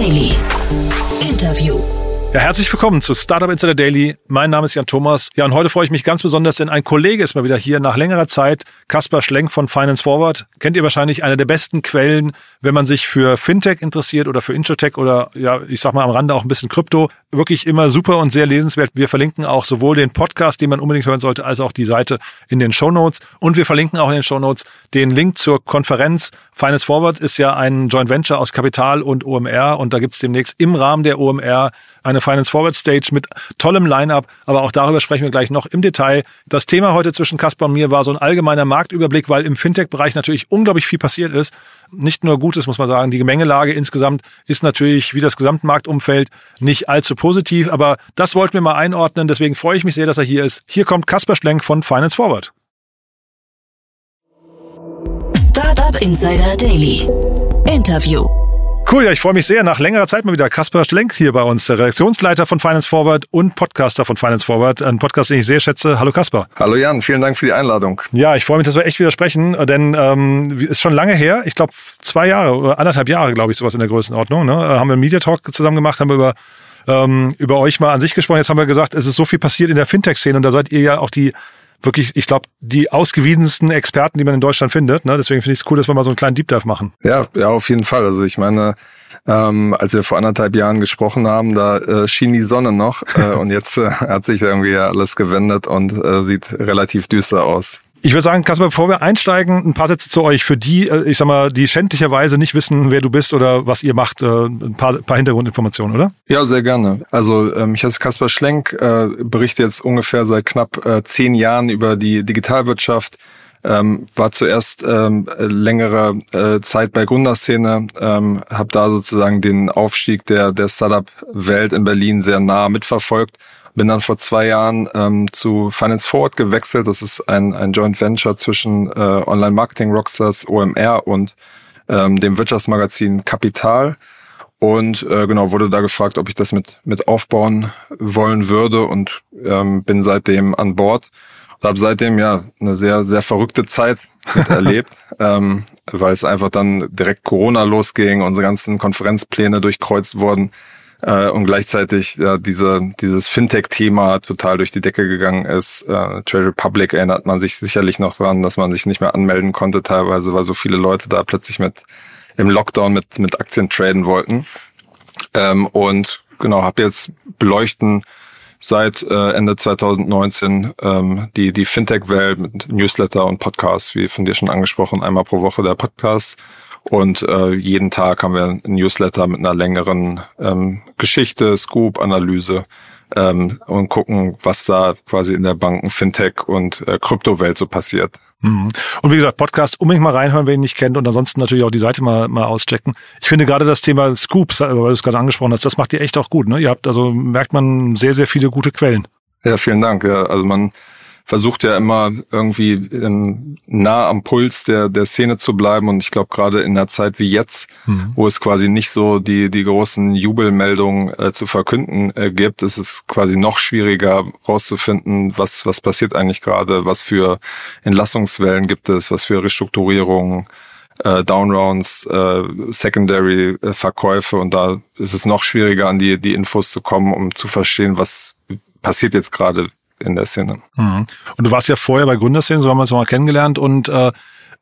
Daily. Interview. Ja, herzlich willkommen zu Startup Insider Daily. Mein Name ist Jan Thomas. Ja, und heute freue ich mich ganz besonders, denn ein Kollege ist mal wieder hier nach längerer Zeit. Kaspar Schlenk von Finance Forward. Kennt ihr wahrscheinlich eine der besten Quellen, wenn man sich für Fintech interessiert oder für Introtech oder ja, ich sag mal am Rande auch ein bisschen Krypto. Wirklich immer super und sehr lesenswert. Wir verlinken auch sowohl den Podcast, den man unbedingt hören sollte, als auch die Seite in den Show Notes. Und wir verlinken auch in den Show Notes den Link zur Konferenz. Finance Forward ist ja ein Joint Venture aus Kapital und OMR und da gibt's demnächst im Rahmen der OMR eine Finance Forward Stage mit tollem Line-up, aber auch darüber sprechen wir gleich noch im Detail. Das Thema heute zwischen Caspar und mir war so ein allgemeiner Marktüberblick, weil im Fintech-Bereich natürlich unglaublich viel passiert ist. Nicht nur Gutes, muss man sagen. Die Gemengelage insgesamt ist natürlich wie das Gesamtmarktumfeld nicht allzu positiv, aber das wollten wir mal einordnen. Deswegen freue ich mich sehr, dass er hier ist. Hier kommt Caspar Schlenk von Finance Forward. Startup Insider Daily. Interview. Cool, ja, ich freue mich sehr. Nach längerer Zeit mal wieder Kaspar Schlenk hier bei uns, der Redaktionsleiter von Finance Forward und Podcaster von Finance Forward. Ein Podcast, den ich sehr schätze. Hallo Kaspar. Hallo Jan, vielen Dank für die Einladung. Ja, ich freue mich, dass wir echt wieder sprechen, denn ähm, ist schon lange her. Ich glaube zwei Jahre oder anderthalb Jahre, glaube ich, sowas in der Größenordnung. Ne? Haben wir einen Media Talk zusammen gemacht, haben wir über ähm, über euch mal an sich gesprochen. Jetzt haben wir gesagt, es ist so viel passiert in der Fintech-Szene und da seid ihr ja auch die wirklich, ich glaube, die ausgewiesensten Experten, die man in Deutschland findet. Ne? Deswegen finde ich es cool, dass wir mal so einen kleinen Deep Dive machen. Ja, ja, auf jeden Fall. Also ich meine, ähm, als wir vor anderthalb Jahren gesprochen haben, da äh, schien die Sonne noch äh, und jetzt äh, hat sich irgendwie alles gewendet und äh, sieht relativ düster aus. Ich würde sagen, Kasper, bevor wir einsteigen, ein paar Sätze zu euch. Für die, äh, ich sag mal, die schändlicherweise nicht wissen, wer du bist oder was ihr macht, äh, ein paar, paar Hintergrundinformationen, oder? Ja, sehr gerne. Also ähm, ich heiße Kasper Schlenk, äh, berichte jetzt ungefähr seit knapp zehn Jahren über die Digitalwirtschaft. Ähm, war zuerst ähm, längere Zeit bei Gründerszene, ähm, habe da sozusagen den Aufstieg der, der Startup-Welt in Berlin sehr nah mitverfolgt bin dann vor zwei Jahren ähm, zu Finance Forward gewechselt. Das ist ein, ein Joint Venture zwischen äh, Online-Marketing-Rockstars OMR und ähm, dem Wirtschaftsmagazin Kapital. Und äh, genau, wurde da gefragt, ob ich das mit, mit aufbauen wollen würde und ähm, bin seitdem an Bord. Und habe seitdem ja eine sehr, sehr verrückte Zeit miterlebt, ähm, weil es einfach dann direkt Corona losging, unsere ganzen Konferenzpläne durchkreuzt wurden äh, und gleichzeitig ja, diese, dieses Fintech-Thema total durch die Decke gegangen ist. Äh, Trade Republic erinnert man sich sicherlich noch dran, dass man sich nicht mehr anmelden konnte teilweise, weil so viele Leute da plötzlich mit im Lockdown mit, mit Aktien traden wollten. Ähm, und genau, habe jetzt beleuchten seit äh, Ende 2019 ähm, die, die Fintech-Welt mit Newsletter und Podcasts, wie von dir schon angesprochen, einmal pro Woche der Podcast und äh, jeden Tag haben wir ein Newsletter mit einer längeren ähm, Geschichte, Scoop, Analyse ähm, und gucken, was da quasi in der Banken, Fintech und äh, Kryptowelt so passiert. Mhm. Und wie gesagt, Podcast unbedingt mal reinhören, wer ihn nicht kennt und ansonsten natürlich auch die Seite mal, mal auschecken. Ich finde gerade das Thema Scoops, weil du es gerade angesprochen hast, das macht ihr echt auch gut. Ne? Ihr habt also, merkt man, sehr, sehr viele gute Quellen. Ja, vielen Dank. Ja, also man versucht ja immer irgendwie ähm, nah am Puls der, der Szene zu bleiben. Und ich glaube, gerade in einer Zeit wie jetzt, mhm. wo es quasi nicht so die, die großen Jubelmeldungen äh, zu verkünden äh, gibt, ist es quasi noch schwieriger rauszufinden, was, was passiert eigentlich gerade, was für Entlassungswellen gibt es, was für Restrukturierungen äh, Downrounds, äh, Secondary-Verkäufe und da ist es noch schwieriger, an die, die Infos zu kommen, um zu verstehen, was passiert jetzt gerade in der Szene. Mhm. Und du warst ja vorher bei Gründerszene, so haben wir uns mal kennengelernt und äh,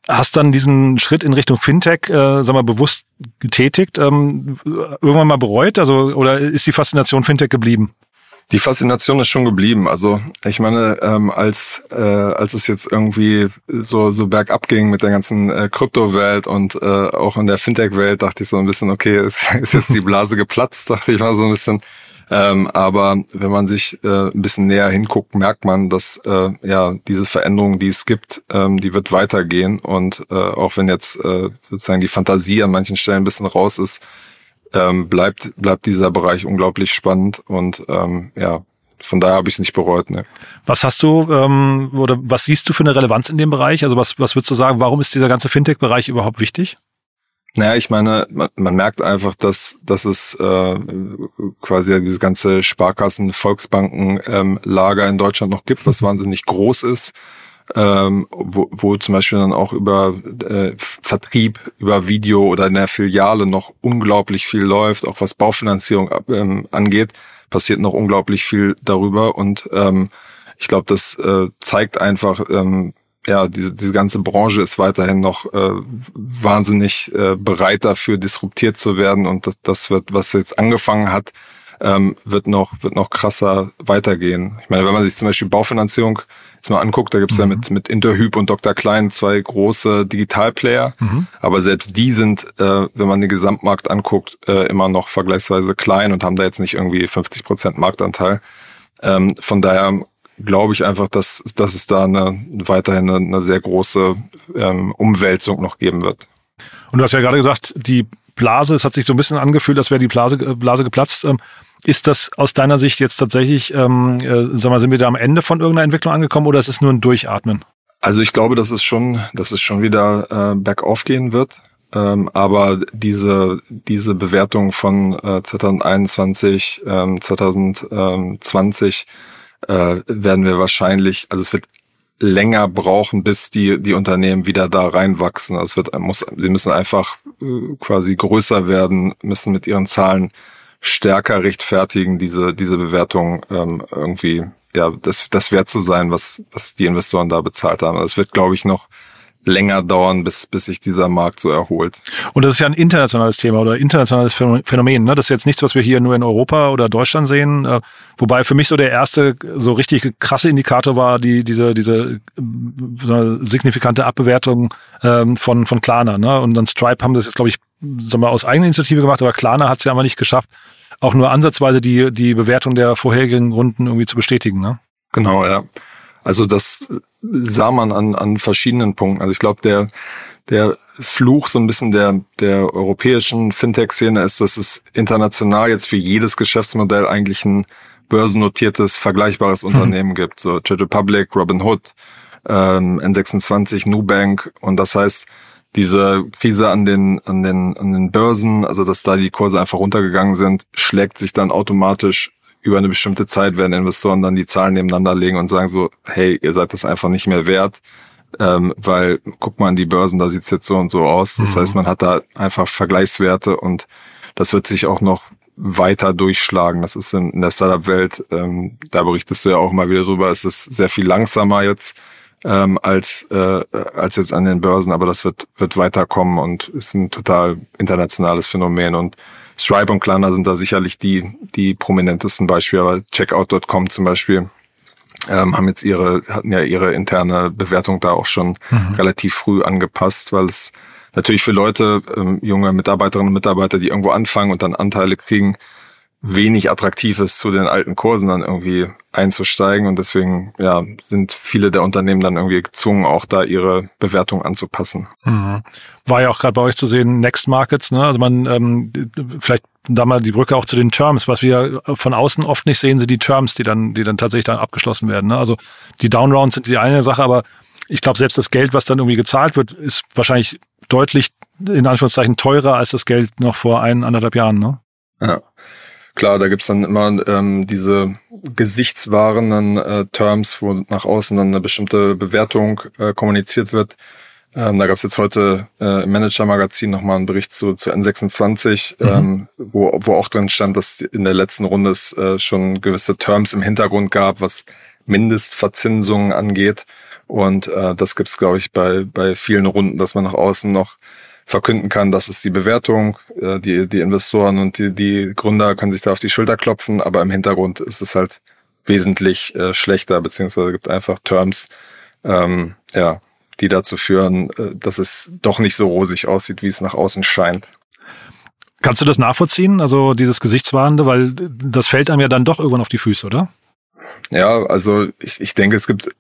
hast dann diesen Schritt in Richtung Fintech, äh, sag mal, bewusst getätigt, ähm, irgendwann mal bereut? Also, oder ist die Faszination Fintech geblieben? Die Faszination ist schon geblieben. Also ich meine, ähm, als äh, als es jetzt irgendwie so so bergab ging mit der ganzen äh, Kryptowelt und äh, auch in der Fintech-Welt, dachte ich so ein bisschen, okay, ist, ist jetzt die Blase geplatzt, dachte ich mal so ein bisschen. Ähm, aber wenn man sich äh, ein bisschen näher hinguckt, merkt man, dass äh, ja diese Veränderung, die es gibt, ähm, die wird weitergehen. Und äh, auch wenn jetzt äh, sozusagen die Fantasie an manchen Stellen ein bisschen raus ist, ähm, bleibt bleibt dieser Bereich unglaublich spannend und ähm, ja. Von daher habe ich es nicht bereut. Ne. Was hast du ähm, oder was siehst du für eine Relevanz in dem Bereich? Also was, was würdest du sagen, warum ist dieser ganze Fintech-Bereich überhaupt wichtig? Naja, ich meine, man, man merkt einfach, dass, dass es äh, quasi dieses ganze Sparkassen, Volksbanken ähm, Lager in Deutschland noch gibt, was wahnsinnig groß ist. ähm, wo, wo zum Beispiel dann auch über äh, Vertrieb, über Video oder in der Filiale noch unglaublich viel läuft, auch was Baufinanzierung ähm, angeht, passiert noch unglaublich viel darüber und ähm, ich glaube, das äh, zeigt einfach, ähm, ja, diese, diese ganze Branche ist weiterhin noch äh, wahnsinnig äh, bereit dafür, disruptiert zu werden und das, das wird, was jetzt angefangen hat, ähm, wird noch wird noch krasser weitergehen. Ich meine, wenn man sich zum Beispiel Baufinanzierung jetzt mal anguckt, da gibt's mhm. ja mit mit Interhyp und Dr. Klein zwei große Digitalplayer, mhm. aber selbst die sind, äh, wenn man den Gesamtmarkt anguckt, äh, immer noch vergleichsweise klein und haben da jetzt nicht irgendwie 50 Prozent Marktanteil. Ähm, von daher glaube ich einfach, dass, dass es da eine, weiterhin eine, eine sehr große ähm, Umwälzung noch geben wird. Und du hast ja gerade gesagt, die Blase, es hat sich so ein bisschen angefühlt, als wäre die Blase, Blase geplatzt. Ähm, ist das aus deiner Sicht jetzt tatsächlich, ähm, äh, sag mal, sind wir da am Ende von irgendeiner Entwicklung angekommen oder ist es nur ein Durchatmen? Also ich glaube, dass es schon, dass es schon wieder äh, bergauf gehen wird. Ähm, aber diese, diese Bewertung von äh, 2021, ähm, 2020 äh, werden wir wahrscheinlich, also es wird länger brauchen, bis die, die Unternehmen wieder da reinwachsen. Also es wird, muss, sie müssen einfach äh, quasi größer werden, müssen mit ihren Zahlen stärker rechtfertigen, diese, diese Bewertung ähm, irgendwie, ja, das, das wert zu sein, was, was die Investoren da bezahlt haben. Das wird, glaube ich, noch länger dauern, bis, bis sich dieser Markt so erholt. Und das ist ja ein internationales Thema oder internationales Phänomen. Ne? Das ist jetzt nichts, was wir hier nur in Europa oder Deutschland sehen. Äh, wobei für mich so der erste so richtig krasse Indikator war die diese diese so signifikante Abbewertung ähm, von von Klarna. Ne? Und dann Stripe haben das jetzt glaube ich sagen wir, aus eigener Initiative gemacht, aber Klarna hat es ja aber nicht geschafft, auch nur ansatzweise die die Bewertung der vorherigen Runden irgendwie zu bestätigen. Ne? Genau, ja. Also das sah man an, an verschiedenen Punkten. Also ich glaube, der, der Fluch so ein bisschen der, der europäischen Fintech-Szene ist, dass es international jetzt für jedes Geschäftsmodell eigentlich ein börsennotiertes, vergleichbares hm. Unternehmen gibt. So Trade Republic, Robinhood, ähm, N26, Nubank. Und das heißt, diese Krise an den, an den, an den Börsen, also dass da die Kurse einfach runtergegangen sind, schlägt sich dann automatisch über eine bestimmte Zeit werden Investoren dann die Zahlen nebeneinander legen und sagen so, hey, ihr seid das einfach nicht mehr wert, ähm, weil guck mal an die Börsen, da sieht's jetzt so und so aus. Das mhm. heißt, man hat da einfach Vergleichswerte und das wird sich auch noch weiter durchschlagen. Das ist in, in der Startup-Welt, ähm, da berichtest du ja auch mal wieder drüber, es ist sehr viel langsamer jetzt ähm, als, äh, als jetzt an den Börsen, aber das wird, wird weiterkommen und ist ein total internationales Phänomen und Stripe und Klarna sind da sicherlich die, die prominentesten Beispiele, aber Checkout.com zum Beispiel ähm, haben jetzt ihre, hatten ja ihre interne Bewertung da auch schon mhm. relativ früh angepasst, weil es natürlich für Leute, ähm, junge Mitarbeiterinnen und Mitarbeiter, die irgendwo anfangen und dann Anteile kriegen, wenig attraktiv ist, zu den alten Kursen dann irgendwie einzusteigen. Und deswegen ja, sind viele der Unternehmen dann irgendwie gezwungen, auch da ihre Bewertung anzupassen. Mhm. War ja auch gerade bei euch zu sehen, Next Markets, ne? Also man ähm, vielleicht da mal die Brücke auch zu den Terms. Was wir von außen oft nicht sehen, sind die Terms, die dann, die dann tatsächlich dann abgeschlossen werden. Ne? Also die Downrounds sind die eine Sache, aber ich glaube, selbst das Geld, was dann irgendwie gezahlt wird, ist wahrscheinlich deutlich in Anführungszeichen teurer als das Geld noch vor ein, anderthalb Jahren, ne? Ja. Klar, da gibt's dann immer ähm, diese gesichtswahrenden äh, Terms, wo nach außen dann eine bestimmte Bewertung äh, kommuniziert wird. Ähm, da gab's jetzt heute äh, im Manager-Magazin nochmal einen Bericht zu, zu N26, mhm. ähm, wo, wo auch drin stand, dass in der letzten Runde es äh, schon gewisse Terms im Hintergrund gab, was Mindestverzinsungen angeht. Und äh, das gibt's, glaube ich, bei, bei vielen Runden, dass man nach außen noch verkünden kann, das ist die Bewertung. Äh, die, die Investoren und die, die Gründer können sich da auf die Schulter klopfen, aber im Hintergrund ist es halt wesentlich äh, schlechter, beziehungsweise gibt einfach Terms, ähm, ja, die dazu führen, äh, dass es doch nicht so rosig aussieht, wie es nach außen scheint. Kannst du das nachvollziehen, also dieses Gesichtswahrende, weil das fällt einem ja dann doch irgendwann auf die Füße, oder? Ja, also ich, ich denke, es gibt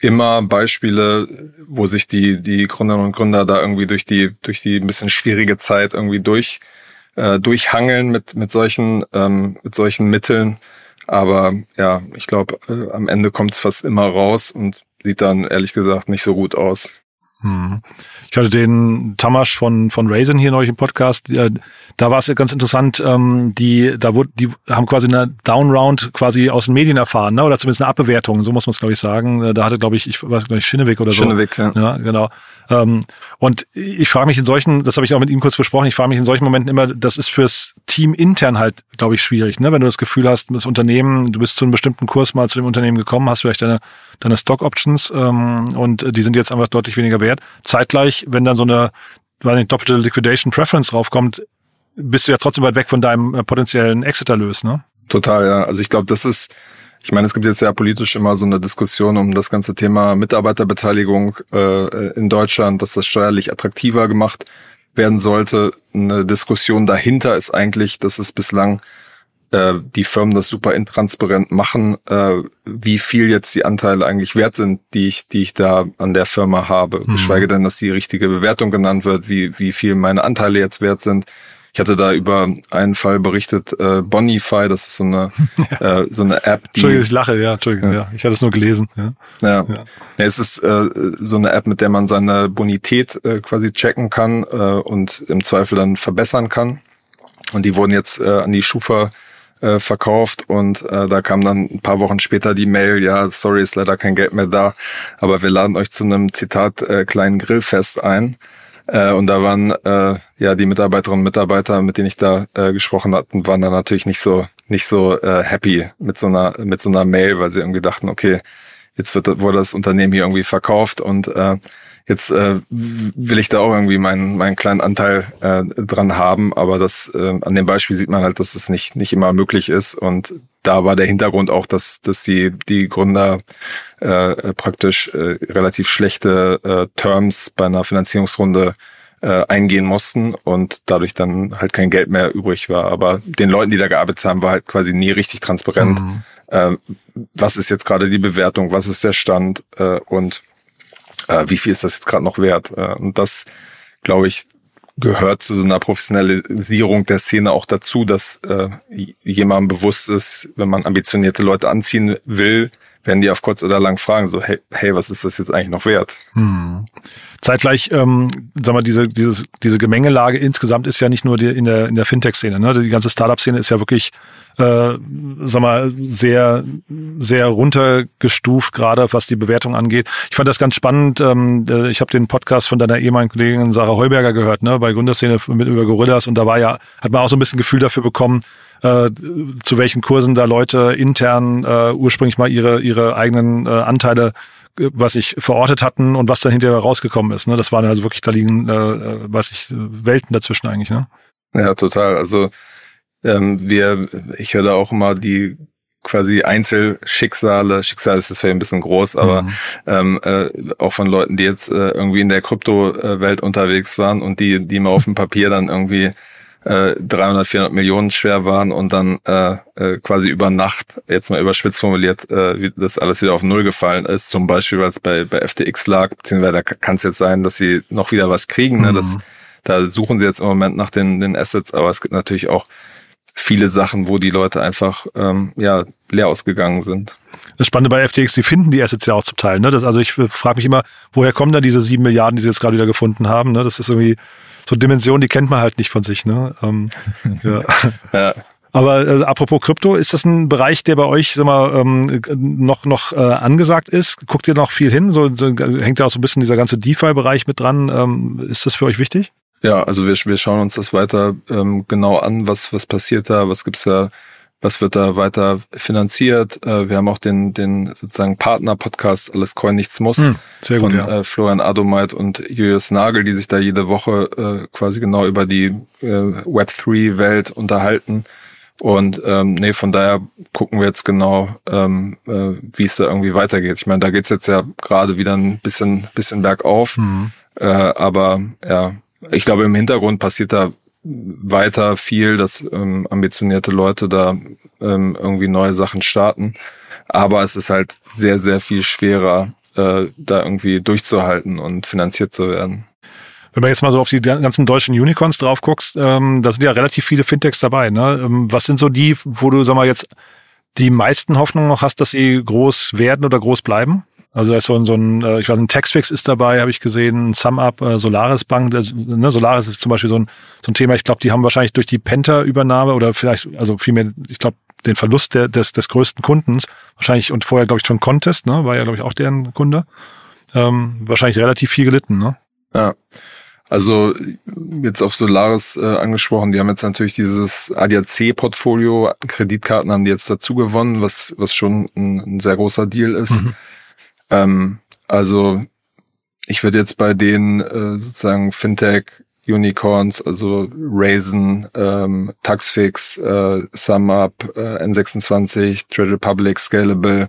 immer Beispiele, wo sich die, die Gründerinnen und Gründer da irgendwie durch die, durch die ein bisschen schwierige Zeit irgendwie durch, äh, durchhangeln mit, mit solchen, ähm, mit solchen Mitteln. Aber ja, ich glaube, äh, am Ende kommt es fast immer raus und sieht dann ehrlich gesagt nicht so gut aus. Hm. Ich hatte den Tamasch von von Raisin hier neulich im Podcast. Da war es ganz interessant. Ähm, die da wurde die haben quasi eine Downround quasi aus den Medien erfahren, ne? oder zumindest eine Abbewertung. So muss man es glaube ich sagen. Da hatte glaube ich ich weiß ich Schinneweg oder so. Schinneweg, ja. ja genau. Ähm, und ich frage mich in solchen, das habe ich auch mit ihm kurz besprochen. Ich frage mich in solchen Momenten immer, das ist fürs Team intern halt glaube ich schwierig, ne? Wenn du das Gefühl hast, das Unternehmen, du bist zu einem bestimmten Kurs mal zu dem Unternehmen gekommen, hast vielleicht deine deine Stock Options ähm, und die sind jetzt einfach deutlich weniger wert. Zeitgleich, wenn dann so eine weiß nicht, doppelte Liquidation Preference draufkommt, bist du ja trotzdem weit weg von deinem äh, potenziellen Exit-Erlös, ne? Total, ja. Also ich glaube, das ist, ich meine, es gibt jetzt ja politisch immer so eine Diskussion um das ganze Thema Mitarbeiterbeteiligung äh, in Deutschland, dass das steuerlich attraktiver gemacht werden sollte. Eine Diskussion dahinter ist eigentlich, dass es bislang äh, die Firmen das super intransparent machen, äh, wie viel jetzt die Anteile eigentlich wert sind, die ich, die ich da an der Firma habe. Mhm. Geschweige denn, dass die richtige Bewertung genannt wird, wie, wie viel meine Anteile jetzt wert sind. Ich hatte da über einen Fall berichtet, äh, Bonify, das ist so eine, ja. äh, so eine App, die. Entschuldigung, ich lache, ja, Entschuldigung, ja. ja. Ich hatte es nur gelesen. Ja. Ja. ja. ja es ist äh, so eine App, mit der man seine Bonität äh, quasi checken kann äh, und im Zweifel dann verbessern kann. Und die wurden jetzt äh, an die Schufa äh, verkauft und äh, da kam dann ein paar Wochen später die Mail, ja, sorry, ist leider kein Geld mehr da, aber wir laden euch zu einem Zitat äh, kleinen Grillfest ein. Äh, und da waren äh, ja die Mitarbeiterinnen und Mitarbeiter, mit denen ich da äh, gesprochen hatten, waren dann natürlich nicht so nicht so äh, happy mit so einer mit so einer Mail, weil sie irgendwie dachten, okay, jetzt wird wurde das Unternehmen hier irgendwie verkauft und äh, Jetzt äh, will ich da auch irgendwie meinen, meinen kleinen Anteil äh, dran haben, aber das äh, an dem Beispiel sieht man halt, dass es nicht, nicht immer möglich ist. Und da war der Hintergrund auch, dass, dass die, die Gründer äh, praktisch äh, relativ schlechte äh, Terms bei einer Finanzierungsrunde äh, eingehen mussten und dadurch dann halt kein Geld mehr übrig war. Aber den Leuten, die da gearbeitet haben, war halt quasi nie richtig transparent. Mhm. Äh, was ist jetzt gerade die Bewertung, was ist der Stand äh, und äh, wie viel ist das jetzt gerade noch wert? Äh, und das, glaube ich, gehört zu so einer Professionalisierung der Szene auch dazu, dass äh, jemandem bewusst ist, wenn man ambitionierte Leute anziehen will, werden die auf kurz oder lang fragen, so, hey, hey was ist das jetzt eigentlich noch wert? Hm. Zeitgleich, ähm, sag mal, diese, dieses, diese Gemengelage insgesamt ist ja nicht nur die, in der, in der Fintech-Szene. Ne? Die ganze Startup-Szene ist ja wirklich, äh, sag mal, sehr, sehr runtergestuft, gerade was die Bewertung angeht. Ich fand das ganz spannend. Ähm, äh, ich habe den Podcast von deiner ehemaligen Kollegin Sarah Heuberger gehört, ne, bei Gründerszene mit über Gorillas und da war ja, hat man auch so ein bisschen Gefühl dafür bekommen, äh, zu welchen Kursen da Leute intern äh, ursprünglich mal ihre, ihre eigenen äh, Anteile was ich verortet hatten und was dann hinterher rausgekommen ist. Ne? Das waren also wirklich, da liegen, äh, äh weiß ich, Welten dazwischen eigentlich. Ne? Ja, total. Also ähm, wir, ich höre da auch immer die quasi Einzelschicksale, Schicksal ist jetzt vielleicht ein bisschen groß, aber mhm. ähm, äh, auch von Leuten, die jetzt äh, irgendwie in der Kryptowelt unterwegs waren und die, die mal auf dem Papier dann irgendwie äh, 300, 400 Millionen schwer waren und dann äh, äh, quasi über Nacht, jetzt mal überspitzt formuliert, äh, wie das alles wieder auf Null gefallen ist. Zum Beispiel, was bei, bei FTX lag, beziehungsweise da kann es jetzt sein, dass sie noch wieder was kriegen. Ne? Das, mhm. da suchen sie jetzt im Moment nach den, den Assets, aber es gibt natürlich auch viele Sachen, wo die Leute einfach ähm, ja leer ausgegangen sind. Das Spannende bei FTX, die finden die Assets ja auch zum Teil. Ne? Das, also ich frage mich immer, woher kommen da diese sieben Milliarden, die sie jetzt gerade wieder gefunden haben? Ne? Das ist irgendwie so Dimensionen, die kennt man halt nicht von sich. Ne? Ähm, ja. ja. Aber äh, apropos Krypto, ist das ein Bereich, der bei euch sag mal, ähm, noch noch äh, angesagt ist? Guckt ihr noch viel hin? So, so hängt ja auch so ein bisschen dieser ganze DeFi-Bereich mit dran. Ähm, ist das für euch wichtig? Ja, also wir, wir schauen uns das weiter ähm, genau an, was was passiert da, was gibt's da was wird da weiter finanziert. Äh, wir haben auch den, den sozusagen Partner-Podcast Alles Coin Nichts Muss hm, sehr von gut, ja. äh, Florian Adomeit und Julius Nagel, die sich da jede Woche äh, quasi genau über die äh, Web3-Welt unterhalten. Und ähm, nee, von daher gucken wir jetzt genau, ähm, äh, wie es da irgendwie weitergeht. Ich meine, da geht's jetzt ja gerade wieder ein bisschen, bisschen bergauf. Mhm. Äh, aber ja, ich glaube, im Hintergrund passiert da weiter viel, dass ähm, ambitionierte Leute da ähm, irgendwie neue Sachen starten. Aber es ist halt sehr, sehr viel schwerer, äh, da irgendwie durchzuhalten und finanziert zu werden. Wenn man jetzt mal so auf die ganzen deutschen Unicorns drauf guckst, ähm, da sind ja relativ viele Fintechs dabei. Ne? Ähm, was sind so die, wo du, sag mal, jetzt die meisten Hoffnungen noch hast, dass sie groß werden oder groß bleiben? Also da ist so ein, so ein äh, ich weiß, ein Textfix ist dabei, habe ich gesehen, ein SumUp, äh, Solaris Bank. Das, ne, Solaris ist zum Beispiel so ein, so ein Thema. Ich glaube, die haben wahrscheinlich durch die Penta-Übernahme oder vielleicht, also vielmehr, ich glaube, den Verlust der, des, des größten Kundens, wahrscheinlich und vorher, glaube ich, schon Contest, ne, war ja, glaube ich, auch deren Kunde, ähm, wahrscheinlich relativ viel gelitten, ne? Ja. Also jetzt auf Solaris äh, angesprochen, die haben jetzt natürlich dieses ADAC-Portfolio, Kreditkarten haben die jetzt dazu gewonnen, was, was schon ein, ein sehr großer Deal ist. Mhm. Ähm, also ich würde jetzt bei den äh, sozusagen Fintech Unicorns, also Raisin, ähm, Taxfix, äh, SumUp, äh, N26, Trade Republic, Scalable,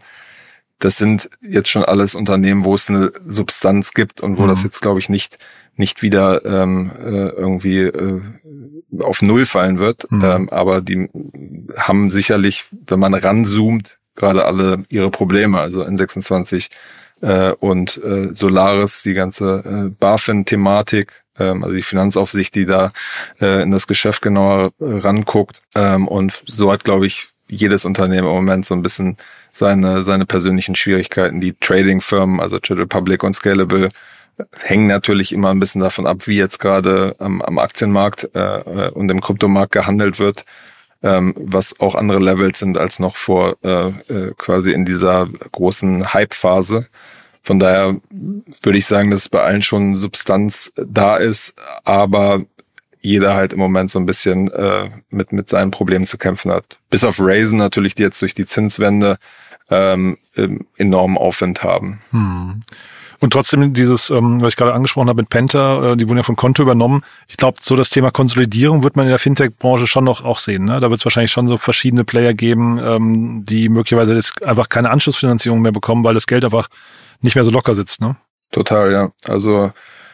das sind jetzt schon alles Unternehmen, wo es eine Substanz gibt und wo mhm. das jetzt, glaube ich, nicht nicht wieder ähm, äh, irgendwie äh, auf Null fallen wird. Mhm. Ähm, aber die haben sicherlich, wenn man ranzoomt, gerade alle ihre Probleme. Also N26 äh, und äh, Solaris, die ganze äh, BaFin-Thematik, ähm, also die Finanzaufsicht, die da äh, in das Geschäft genauer äh, ranguckt. Ähm, und so hat, glaube ich, jedes Unternehmen im Moment so ein bisschen seine, seine persönlichen Schwierigkeiten. Die Trading-Firmen, also Trade Republic und Scalable, hängen natürlich immer ein bisschen davon ab, wie jetzt gerade am, am Aktienmarkt äh, und im Kryptomarkt gehandelt wird, ähm, was auch andere Levels sind als noch vor äh, äh, quasi in dieser großen Hype-Phase. Von daher würde ich sagen, dass bei allen schon Substanz da ist, aber jeder halt im Moment so ein bisschen äh, mit, mit seinen Problemen zu kämpfen hat. Bis auf Raisin natürlich, die jetzt durch die Zinswende ähm, enormen Aufwind haben. Hm. Und trotzdem dieses, ähm, was ich gerade angesprochen habe mit Penta, äh, die wurden ja von Konto übernommen. Ich glaube, so das Thema Konsolidierung wird man in der Fintech-Branche schon noch auch sehen. Ne? Da wird es wahrscheinlich schon so verschiedene Player geben, ähm, die möglicherweise jetzt einfach keine Anschlussfinanzierung mehr bekommen, weil das Geld einfach nicht mehr so locker sitzt. Ne? Total, ja. Also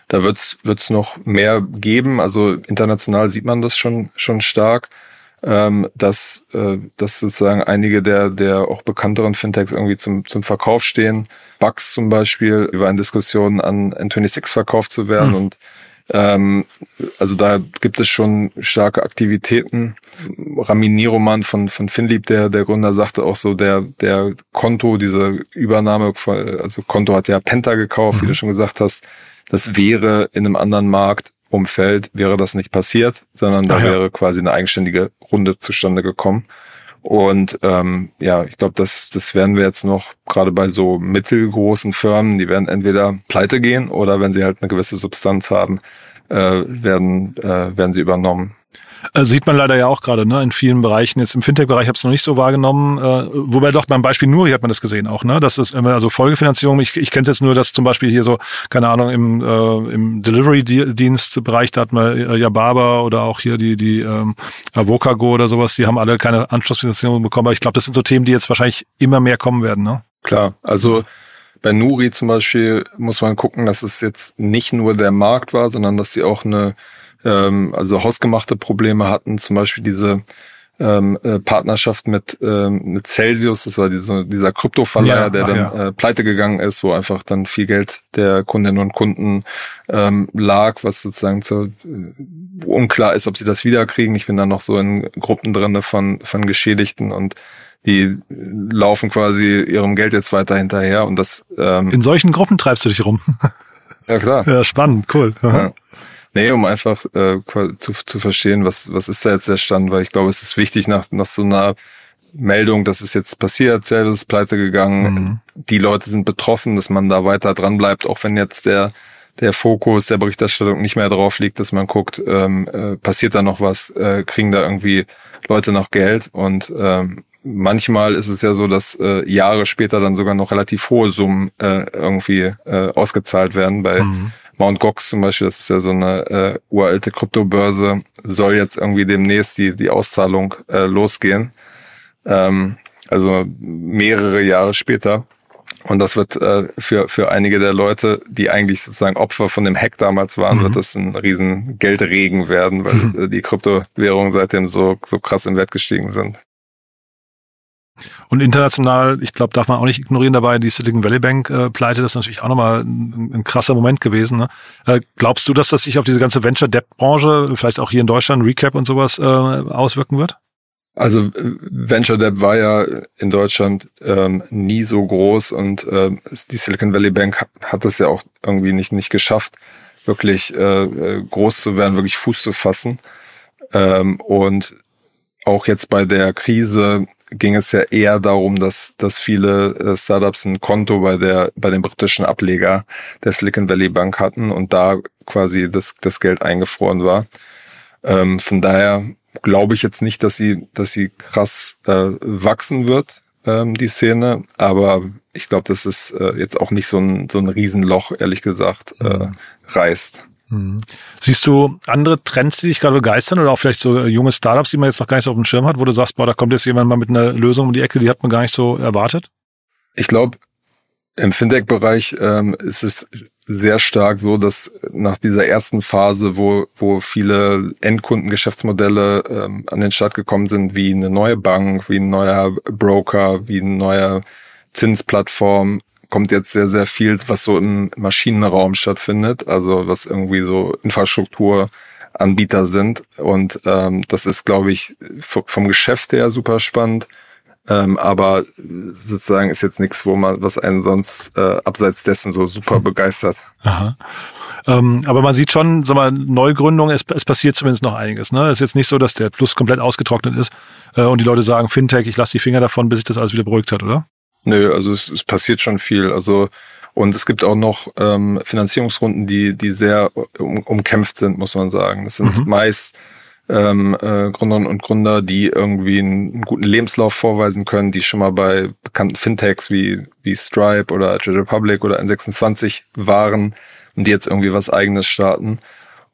da wird's wird's noch mehr geben. Also international sieht man das schon schon stark ähm, dass, äh, dass sozusagen einige der, der auch bekannteren Fintechs irgendwie zum, zum Verkauf stehen. Bugs zum Beispiel, war in Diskussionen an N26 verkauft zu werden mhm. und ähm, also da gibt es schon starke Aktivitäten. Ramin Niroman von, von Finlieb, der, der Gründer, sagte auch so, der, der Konto, diese Übernahme, also Konto hat ja Penta gekauft, mhm. wie du schon gesagt hast. Das wäre in einem anderen Markt Umfeld wäre das nicht passiert, sondern da ja. wäre quasi eine eigenständige Runde zustande gekommen. Und ähm, ja, ich glaube, das, das werden wir jetzt noch gerade bei so mittelgroßen Firmen, die werden entweder pleite gehen oder wenn sie halt eine gewisse Substanz haben, äh, werden, äh, werden sie übernommen. Äh, sieht man leider ja auch gerade ne, in vielen Bereichen. Jetzt im Fintech-Bereich habe ich es noch nicht so wahrgenommen. Äh, wobei doch beim Beispiel Nuri hat man das gesehen auch. Ne? Das ist immer also Folgefinanzierung. Ich, ich kenne es jetzt nur, dass zum Beispiel hier so, keine Ahnung, im, äh, im Delivery-Dienstbereich, da hat man äh, Yababa oder auch hier die, die ähm, Avocago oder sowas, die haben alle keine Anschlussfinanzierung bekommen. Aber ich glaube, das sind so Themen, die jetzt wahrscheinlich immer mehr kommen werden. Ne? Klar, also bei Nuri zum Beispiel muss man gucken, dass es jetzt nicht nur der Markt war, sondern dass sie auch eine ähm, also hausgemachte Probleme hatten, zum Beispiel diese ähm, äh, Partnerschaft mit, ähm, mit Celsius, das war diese, dieser Kryptoverleiher, ja, der dann ja. äh, pleite gegangen ist, wo einfach dann viel Geld der Kundinnen und Kunden ähm, lag, was sozusagen zu, äh, unklar ist, ob sie das wiederkriegen. Ich bin dann noch so in Gruppen drinne von, von Geschädigten und die laufen quasi ihrem Geld jetzt weiter hinterher und das ähm, in solchen Gruppen treibst du dich rum. ja klar. Ja, spannend, cool. Ja. Nee, um einfach äh, zu, zu verstehen, was, was ist da jetzt der Stand, weil ich glaube, es ist wichtig nach, nach so einer Meldung, dass es jetzt passiert, selber ist pleite gegangen, mhm. die Leute sind betroffen, dass man da weiter dran bleibt, auch wenn jetzt der der Fokus der Berichterstattung nicht mehr drauf liegt, dass man guckt, ähm, äh, passiert da noch was, äh, kriegen da irgendwie Leute noch Geld und ähm, manchmal ist es ja so, dass äh, Jahre später dann sogar noch relativ hohe Summen äh, irgendwie äh, ausgezahlt werden bei mhm. Mount Gox zum Beispiel, das ist ja so eine äh, uralte Kryptobörse, soll jetzt irgendwie demnächst die, die Auszahlung äh, losgehen. Ähm, also mehrere Jahre später. Und das wird äh, für, für einige der Leute, die eigentlich sozusagen Opfer von dem Hack damals waren, mhm. wird das ein riesen Geldregen werden, weil mhm. die Kryptowährungen seitdem so, so krass im Wert gestiegen sind. Und international, ich glaube, darf man auch nicht ignorieren dabei, die Silicon Valley Bank äh, pleite, das ist natürlich auch nochmal ein, ein krasser Moment gewesen. Ne? Äh, glaubst du, dass das sich auf diese ganze Venture Debt Branche, vielleicht auch hier in Deutschland, Recap und sowas, äh, auswirken wird? Also Venture Debt war ja in Deutschland ähm, nie so groß und äh, die Silicon Valley Bank hat es ja auch irgendwie nicht nicht geschafft, wirklich äh, äh, groß zu werden, wirklich Fuß zu fassen. Ähm, und auch jetzt bei der Krise ging es ja eher darum, dass, dass viele äh, Startups ein Konto bei der, bei dem britischen Ableger der Silicon Valley Bank hatten und da quasi das, das Geld eingefroren war. Ähm, von daher glaube ich jetzt nicht, dass sie, dass sie krass äh, wachsen wird, ähm, die Szene. Aber ich glaube, dass es äh, jetzt auch nicht so ein, so ein Riesenloch, ehrlich gesagt, äh, mhm. reißt. Mhm. Siehst du andere Trends, die dich gerade begeistern oder auch vielleicht so äh, junge Startups, die man jetzt noch gar nicht so auf dem Schirm hat, wo du sagst, boah, da kommt jetzt jemand mal mit einer Lösung um die Ecke, die hat man gar nicht so erwartet? Ich glaube, im Fintech-Bereich ähm, ist es sehr stark so, dass nach dieser ersten Phase, wo, wo viele Endkundengeschäftsmodelle ähm, an den Start gekommen sind, wie eine neue Bank, wie ein neuer Broker, wie eine neue Zinsplattform, kommt jetzt sehr, sehr viel, was so im Maschinenraum stattfindet, also was irgendwie so Infrastrukturanbieter sind. Und ähm, das ist, glaube ich, vom Geschäft her super spannend. Ähm, aber sozusagen ist jetzt nichts, wo man, was einen sonst äh, abseits dessen so super begeistert. Aha. Ähm, aber man sieht schon, sag mal, Neugründung, es, es passiert zumindest noch einiges. Ne? Es ist jetzt nicht so, dass der Fluss komplett ausgetrocknet ist äh, und die Leute sagen, Fintech, ich lasse die Finger davon, bis sich das alles wieder beruhigt hat, oder? Nö, also es, es passiert schon viel. Also und es gibt auch noch ähm, Finanzierungsrunden, die die sehr um, umkämpft sind, muss man sagen. Das sind mhm. meist ähm, äh, Gründerinnen und Gründer, die irgendwie einen, einen, guten Lebenslauf vorweisen können, die schon mal bei bekannten Fintechs wie wie Stripe oder Trade Republic oder N26 waren und die jetzt irgendwie was Eigenes starten.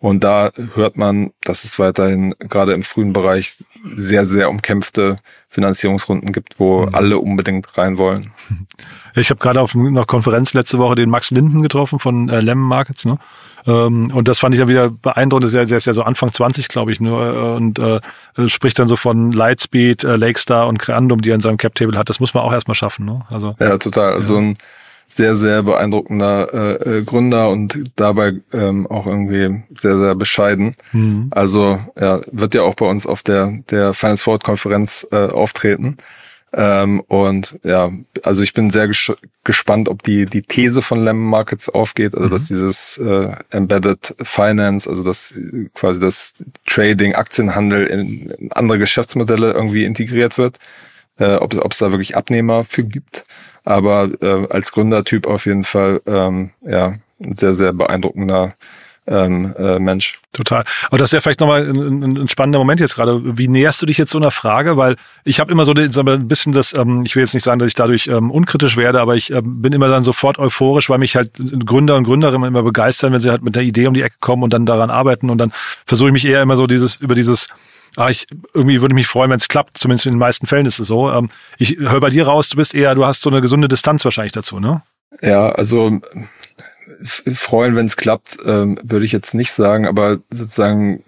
Und da hört man, dass es weiterhin gerade im frühen Bereich sehr, sehr umkämpfte Finanzierungsrunden gibt, wo mhm. alle unbedingt rein wollen. Ich habe gerade auf einer Konferenz letzte Woche den Max Linden getroffen von äh, Lemon Markets, ne? Ähm, und das fand ich dann wieder beeindruckend. Der, der ist ja so Anfang 20, glaube ich, nur ne? und äh, spricht dann so von Lightspeed, äh, Lakestar und Creandum, die er in seinem Cap Table hat. Das muss man auch erstmal schaffen, ne? Also ja, total. Also ja. ein sehr, sehr beeindruckender äh, äh, Gründer und dabei ähm, auch irgendwie sehr, sehr bescheiden. Mhm. Also ja, wird ja auch bei uns auf der, der Finance Forward Konferenz äh, auftreten. Ähm, und ja, also ich bin sehr ges gespannt, ob die, die These von Lemon Markets aufgeht, also mhm. dass dieses äh, Embedded Finance, also dass quasi das Trading, Aktienhandel in, in andere Geschäftsmodelle irgendwie integriert wird, äh, ob es da wirklich Abnehmer für gibt. Aber äh, als Gründertyp auf jeden Fall ähm, ja sehr, sehr beeindruckender ähm, äh, Mensch. Total. Aber das ist ja vielleicht nochmal ein, ein, ein spannender Moment jetzt gerade. Wie näherst du dich jetzt so einer Frage? Weil ich habe immer so ein bisschen das, ähm, ich will jetzt nicht sagen, dass ich dadurch ähm, unkritisch werde, aber ich ähm, bin immer dann sofort euphorisch, weil mich halt Gründer und Gründerinnen immer begeistern, wenn sie halt mit der Idee um die Ecke kommen und dann daran arbeiten. Und dann versuche ich mich eher immer so dieses über dieses ah, ich irgendwie würde mich freuen, wenn es klappt. Zumindest in den meisten Fällen ist es so. Ähm, ich höre bei dir raus, du bist eher, du hast so eine gesunde Distanz wahrscheinlich dazu, ne? Ja, also freuen, wenn es klappt, ähm, würde ich jetzt nicht sagen, aber sozusagen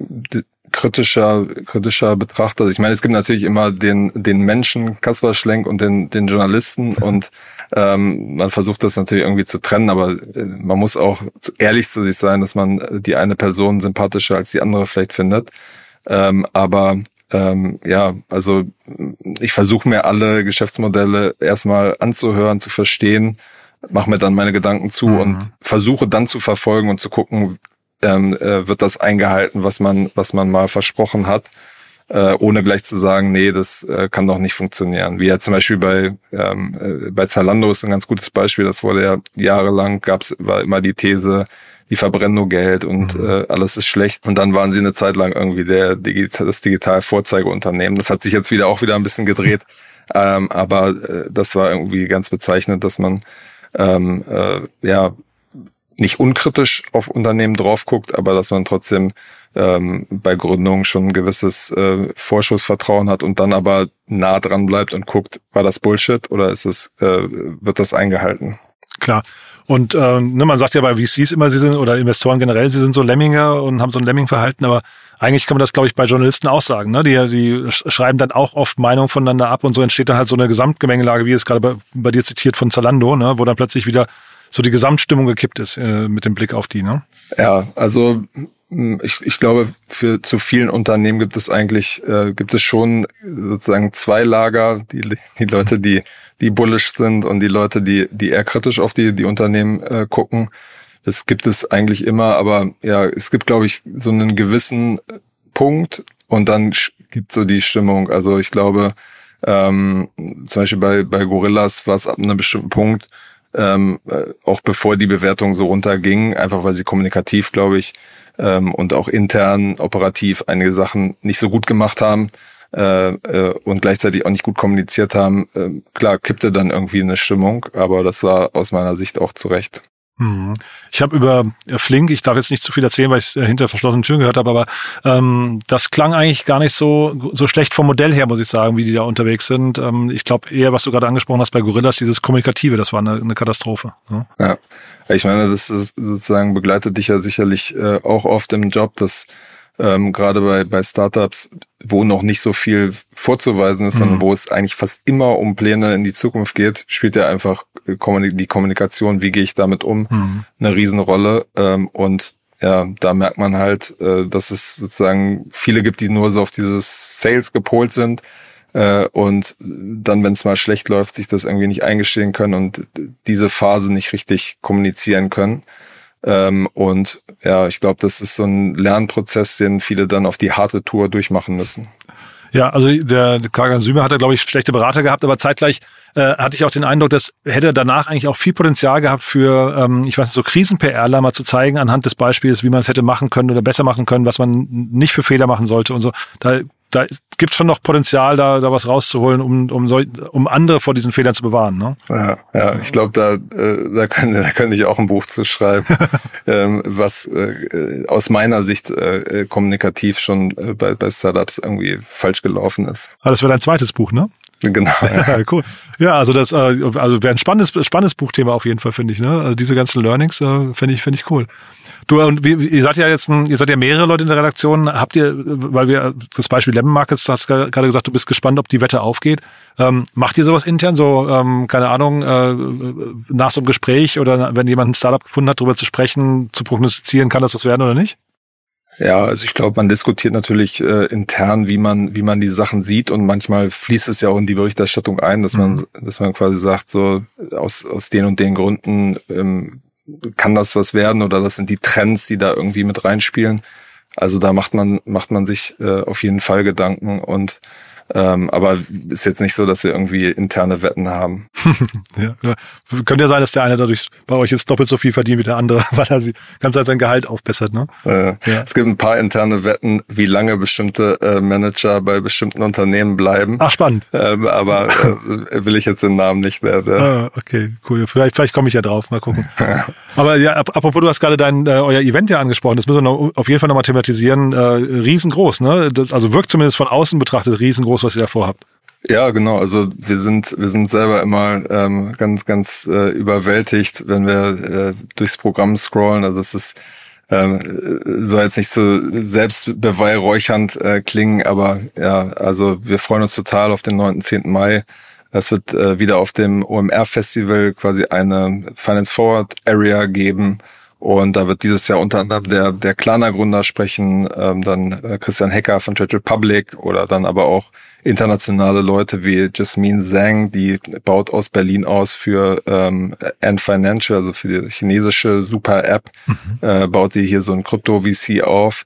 kritischer, kritischer Betrachter. Ich meine, es gibt natürlich immer den, den Menschen, Kaspar Schlenk und den, den Journalisten und ähm, man versucht das natürlich irgendwie zu trennen, aber äh, man muss auch ehrlich zu sich sein, dass man die eine Person sympathischer als die andere vielleicht findet. Ähm, aber ähm, ja, also ich versuche mir alle Geschäftsmodelle erstmal anzuhören, zu verstehen, mache mir dann meine Gedanken zu mhm. und versuche dann zu verfolgen und zu gucken, ähm, äh, wird das eingehalten, was man, was man mal versprochen hat, äh, ohne gleich zu sagen, nee, das äh, kann doch nicht funktionieren. Wie ja zum Beispiel bei ähm, äh, bei Zalando ist ein ganz gutes Beispiel. Das wurde ja jahrelang gab's war immer die These, die verbrennen nur Geld und mhm. äh, alles ist schlecht. Und dann waren sie eine Zeit lang irgendwie der Digital, das digital Vorzeigeunternehmen. Das hat sich jetzt wieder auch wieder ein bisschen gedreht. Ähm, aber äh, das war irgendwie ganz bezeichnend, dass man ähm, äh, ja nicht unkritisch auf Unternehmen drauf guckt, aber dass man trotzdem ähm, bei Gründung schon ein gewisses äh, Vorschussvertrauen hat und dann aber nah dran bleibt und guckt, war das Bullshit oder ist es, äh, wird das eingehalten? Klar. Und äh, ne, man sagt ja bei VCs immer, sie sind, oder Investoren generell, sie sind so Lemminger und haben so ein Lemming-Verhalten, aber eigentlich kann man das, glaube ich, bei Journalisten auch sagen. Ne? Die, die schreiben dann auch oft Meinungen voneinander ab und so entsteht dann halt so eine Gesamtgemengelage, wie es gerade bei, bei dir zitiert von Zalando, ne? wo dann plötzlich wieder so die Gesamtstimmung gekippt ist äh, mit dem Blick auf die. Ne? Ja, also ich, ich glaube, für zu vielen Unternehmen gibt es eigentlich, äh, gibt es schon sozusagen zwei Lager, die, die Leute, die, die bullish sind und die Leute, die, die eher kritisch auf die, die Unternehmen äh, gucken. Das gibt es eigentlich immer, aber ja, es gibt, glaube ich, so einen gewissen Punkt und dann gibt so die Stimmung. Also ich glaube, ähm, zum Beispiel bei, bei Gorillas war es ab einem bestimmten Punkt, ähm, äh, auch bevor die Bewertung so runterging, einfach weil sie kommunikativ, glaube ich, ähm, und auch intern operativ einige Sachen nicht so gut gemacht haben äh, äh, und gleichzeitig auch nicht gut kommuniziert haben. Äh, klar, kippte dann irgendwie eine Stimmung, aber das war aus meiner Sicht auch zurecht. Mhm. Ich habe über Flink, ich darf jetzt nicht zu viel erzählen, weil ich es hinter verschlossenen Türen gehört habe, aber ähm, das klang eigentlich gar nicht so so schlecht vom Modell her, muss ich sagen, wie die da unterwegs sind. Ähm, ich glaube eher, was du gerade angesprochen hast bei Gorillas, dieses Kommunikative, das war eine, eine Katastrophe. Ja. ja, ich meine, das ist sozusagen begleitet dich ja sicherlich äh, auch oft im Job, dass ähm, gerade bei, bei Startups, wo noch nicht so viel vorzuweisen ist, mhm. sondern wo es eigentlich fast immer um Pläne in die Zukunft geht, spielt ja einfach äh, die Kommunikation, wie gehe ich damit um, mhm. eine Riesenrolle. Ähm, und ja, da merkt man halt, äh, dass es sozusagen viele gibt, die nur so auf dieses Sales gepolt sind äh, und dann, wenn es mal schlecht läuft, sich das irgendwie nicht eingestehen können und diese Phase nicht richtig kommunizieren können. Ähm, und ja, ich glaube, das ist so ein Lernprozess, den viele dann auf die harte Tour durchmachen müssen. Ja, also der Kagan Sümer hat da, glaube ich, schlechte Berater gehabt, aber zeitgleich äh, hatte ich auch den Eindruck, dass hätte danach eigentlich auch viel Potenzial gehabt für, ähm, ich weiß nicht, so Krisen-PRler mal zu zeigen anhand des Beispiels, wie man es hätte machen können oder besser machen können, was man nicht für Fehler machen sollte und so. Da da gibt schon noch Potenzial, da, da was rauszuholen, um, um, so, um andere vor diesen Fehlern zu bewahren. Ne? Ja, ja ich glaube, da, äh, da, kann, da kann ich auch ein Buch zu schreiben, ähm, was äh, aus meiner Sicht äh, kommunikativ schon äh, bei, bei Startups irgendwie falsch gelaufen ist. Ah, das wäre dein zweites Buch, ne? Genau. Ja, cool. Ja, also das, äh, also wäre ein spannendes, spannendes Buchthema auf jeden Fall, finde ich. Ne? Also diese ganzen Learnings äh, finde ich, finde ich cool. Du und wie, ihr seid ja jetzt, ein, ihr seid ja mehrere Leute in der Redaktion. Habt ihr, weil wir das Beispiel Lemon Markets, hast gerade gesagt, du bist gespannt, ob die Wette aufgeht. Ähm, macht ihr sowas intern, so ähm, keine Ahnung, äh, nach so einem Gespräch oder wenn jemand ein Startup gefunden hat, darüber zu sprechen, zu prognostizieren, kann das was werden oder nicht? Ja, also ich glaube, man diskutiert natürlich äh, intern, wie man wie man die Sachen sieht und manchmal fließt es ja auch in die Berichterstattung ein, dass mhm. man dass man quasi sagt so aus aus den und den Gründen ähm, kann das was werden oder das sind die Trends, die da irgendwie mit reinspielen. Also da macht man macht man sich äh, auf jeden Fall Gedanken und ähm, aber ist jetzt nicht so, dass wir irgendwie interne Wetten haben. ja, ja. Könnte ja sein, dass der eine dadurch bei euch jetzt doppelt so viel verdient wie der andere, weil er sie ganz halt sein Gehalt aufbessert, ne? Äh, ja. Es gibt ein paar interne Wetten, wie lange bestimmte äh, Manager bei bestimmten Unternehmen bleiben. Ach, spannend. Ähm, aber äh, will ich jetzt den Namen nicht mehr. Ah, okay, cool. Vielleicht, vielleicht komme ich ja drauf, mal gucken. aber ja, apropos, du hast gerade dein äh, euer Event ja angesprochen, das müssen wir noch, auf jeden Fall nochmal thematisieren. Äh, riesengroß, ne? Das, also wirkt zumindest von außen betrachtet riesengroß was ihr da vorhabt. Ja, genau. Also wir sind wir sind selber immer ähm, ganz ganz äh, überwältigt, wenn wir äh, durchs Programm scrollen. Also es ist ähm, soll jetzt nicht so selbstbeweihräuchernd äh, klingen, aber ja, also wir freuen uns total auf den 9. 10. Mai. Es wird äh, wieder auf dem OMR Festival quasi eine Finance Forward Area geben. Und da wird dieses Jahr unter anderem der, der Klarna-Gründer sprechen, ähm, dann äh, Christian Hecker von Trade Republic oder dann aber auch internationale Leute wie Jasmine Zhang, die baut aus Berlin aus für ähm, Ant Financial, also für die chinesische Super-App, mhm. äh, baut die hier so ein Krypto-VC auf.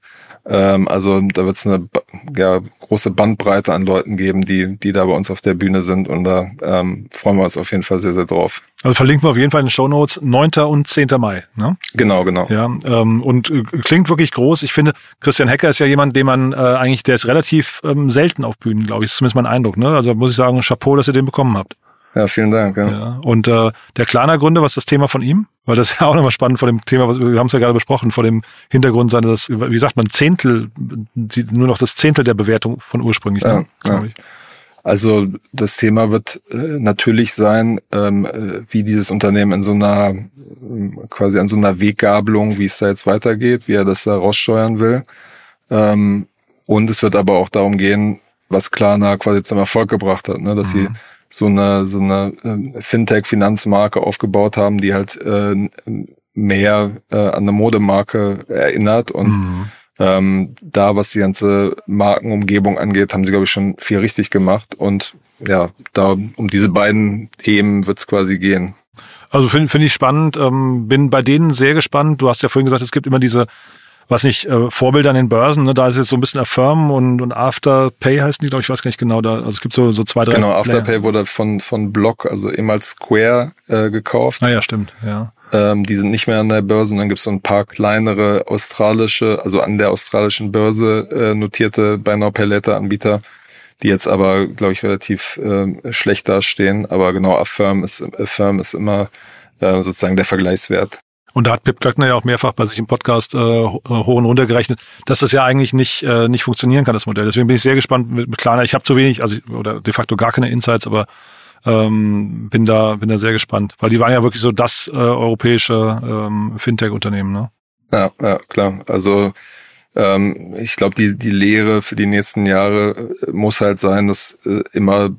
Ähm, also da wird es eine ja, große Bandbreite an Leuten geben, die, die da bei uns auf der Bühne sind und da ähm, freuen wir uns auf jeden Fall sehr, sehr drauf. Also verlinken wir auf jeden Fall in den Show Notes 9. und 10. Mai. Ne? Genau, genau. Ja, ähm, und äh, klingt wirklich groß. Ich finde, Christian Hecker ist ja jemand, den man äh, eigentlich, der ist relativ ähm, selten auf Bühnen, glaube ich. Das ist zumindest mein Eindruck. Ne? Also muss ich sagen, Chapeau, dass ihr den bekommen habt. Ja, vielen Dank. Ja. ja. Und äh, der Klarna-Gründer, was ist das Thema von ihm? Weil das ist ja auch nochmal spannend vor dem Thema, was wir haben es ja gerade besprochen, vor dem Hintergrund seines, wie sagt man, Zehntel, die, nur noch das Zehntel der Bewertung von ursprünglich, ja, ne, ja. ich. Also das Thema wird äh, natürlich sein, ähm, äh, wie dieses Unternehmen in so einer quasi an so einer Weggabelung, wie es da jetzt weitergeht, wie er das da raussteuern will. Ähm, und es wird aber auch darum gehen, was Klarna quasi zum Erfolg gebracht hat, ne? dass mhm. sie so eine so eine äh, Fintech-Finanzmarke aufgebaut haben, die halt äh, mehr äh, an eine Modemarke erinnert und mhm. ähm, da, was die ganze Markenumgebung angeht, haben sie, glaube ich, schon viel richtig gemacht und ja, da um diese beiden Themen wird es quasi gehen. Also finde find ich spannend, ähm, bin bei denen sehr gespannt. Du hast ja vorhin gesagt, es gibt immer diese, was nicht, äh, Vorbilder an den Börsen, ne? da ist jetzt so ein bisschen Affirm und, und Afterpay heißen die, glaube ich, weiß gar nicht genau, da, also es gibt so, so zwei, drei. Genau, Afterpay wurde von, von Block, also ehemals Square, äh, gekauft. Ah ja, stimmt, ja. Ähm, die sind nicht mehr an der Börse und dann gibt es so ein paar kleinere australische, also an der australischen Börse äh, notierte Buy Now Pay Later Anbieter, die jetzt aber, glaube ich, relativ äh, schlecht dastehen. Aber genau, Affirm ist, Affirm ist immer äh, sozusagen der Vergleichswert. Und da hat Pip Klöckner ja auch mehrfach bei sich im Podcast äh, hoch und runter gerechnet, dass das ja eigentlich nicht äh, nicht funktionieren kann, das Modell. Deswegen bin ich sehr gespannt mit, mit Klarna. Ich habe zu wenig, also oder de facto gar keine Insights, aber ähm, bin da bin da sehr gespannt, weil die waren ja wirklich so das äh, europäische ähm, Fintech-Unternehmen. Ne? Ja, ja, klar. Also ähm, ich glaube, die, die Lehre für die nächsten Jahre äh, muss halt sein, dass äh, immer,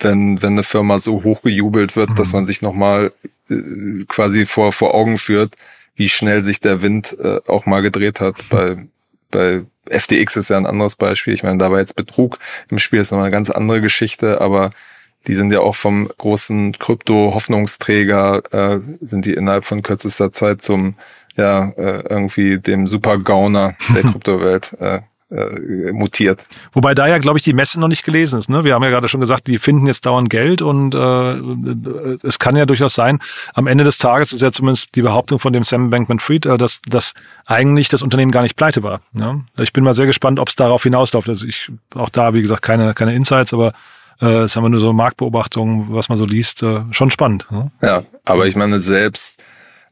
wenn, wenn eine Firma so hochgejubelt wird, mhm. dass man sich nochmal äh, quasi vor, vor Augen führt, wie schnell sich der Wind äh, auch mal gedreht hat. Bei, bei FTX ist ja ein anderes Beispiel. Ich meine, da war jetzt Betrug im Spiel, ist nochmal eine ganz andere Geschichte, aber die sind ja auch vom großen Krypto-Hoffnungsträger, äh, sind die innerhalb von kürzester Zeit zum ja, äh, irgendwie dem Super-Gauner der Kryptowelt äh, äh, mutiert. Wobei da ja, glaube ich, die Messe noch nicht gelesen ist. Ne? Wir haben ja gerade schon gesagt, die finden jetzt dauernd Geld und äh, es kann ja durchaus sein, am Ende des Tages ist ja zumindest die Behauptung von dem Sam Bankman-Fried, äh, dass, dass eigentlich das Unternehmen gar nicht pleite war. Ne? Ich bin mal sehr gespannt, ob es darauf hinausläuft. Also ich auch da, wie gesagt, keine, keine Insights, aber äh, es haben wir nur so Marktbeobachtungen, was man so liest, äh, schon spannend. Ne? Ja, aber ich meine selbst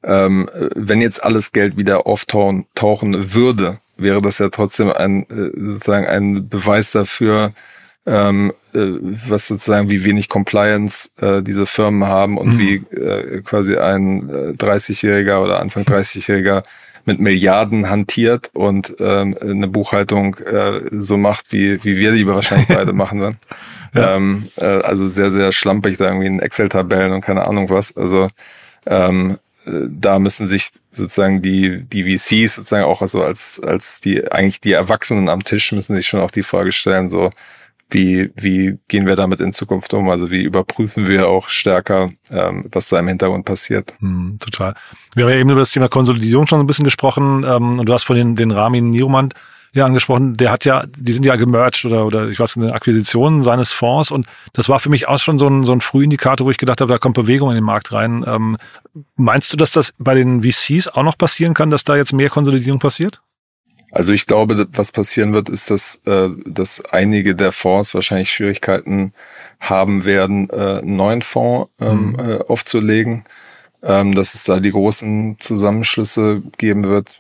ähm, wenn jetzt alles Geld wieder auftauchen tauchen würde, wäre das ja trotzdem ein äh, sozusagen ein Beweis dafür, ähm, äh, was sozusagen wie wenig Compliance äh, diese Firmen haben und mhm. wie äh, quasi ein äh, 30-Jähriger oder Anfang 30-Jähriger mit Milliarden hantiert und ähm, eine Buchhaltung äh, so macht, wie, wie wir die wahrscheinlich beide machen dann. Ja. Ähm, äh, also sehr, sehr schlampig da irgendwie in Excel-Tabellen und keine Ahnung was. Also ähm, da müssen sich sozusagen die, die VCs sozusagen auch also als, als die, eigentlich die Erwachsenen am Tisch müssen sich schon auch die Frage stellen, so, wie, wie gehen wir damit in Zukunft um? Also wie überprüfen wir auch stärker, ähm, was da im Hintergrund passiert? Hm, total. Wir haben ja eben über das Thema Konsolidierung schon so ein bisschen gesprochen ähm, und du hast von den, den Ramin Nieromand ja angesprochen, der hat ja, die sind ja gemerged oder, oder ich weiß, eine Akquisition seines Fonds und das war für mich auch schon so ein, so ein Frühindikator, wo ich gedacht habe, da kommt Bewegung in den Markt rein. Ähm, meinst du, dass das bei den VCs auch noch passieren kann, dass da jetzt mehr Konsolidierung passiert? Also ich glaube, was passieren wird, ist, dass, äh, dass einige der Fonds wahrscheinlich Schwierigkeiten haben werden, äh, einen neuen Fonds ähm, mhm. äh, aufzulegen, ähm, dass es da die großen Zusammenschlüsse geben wird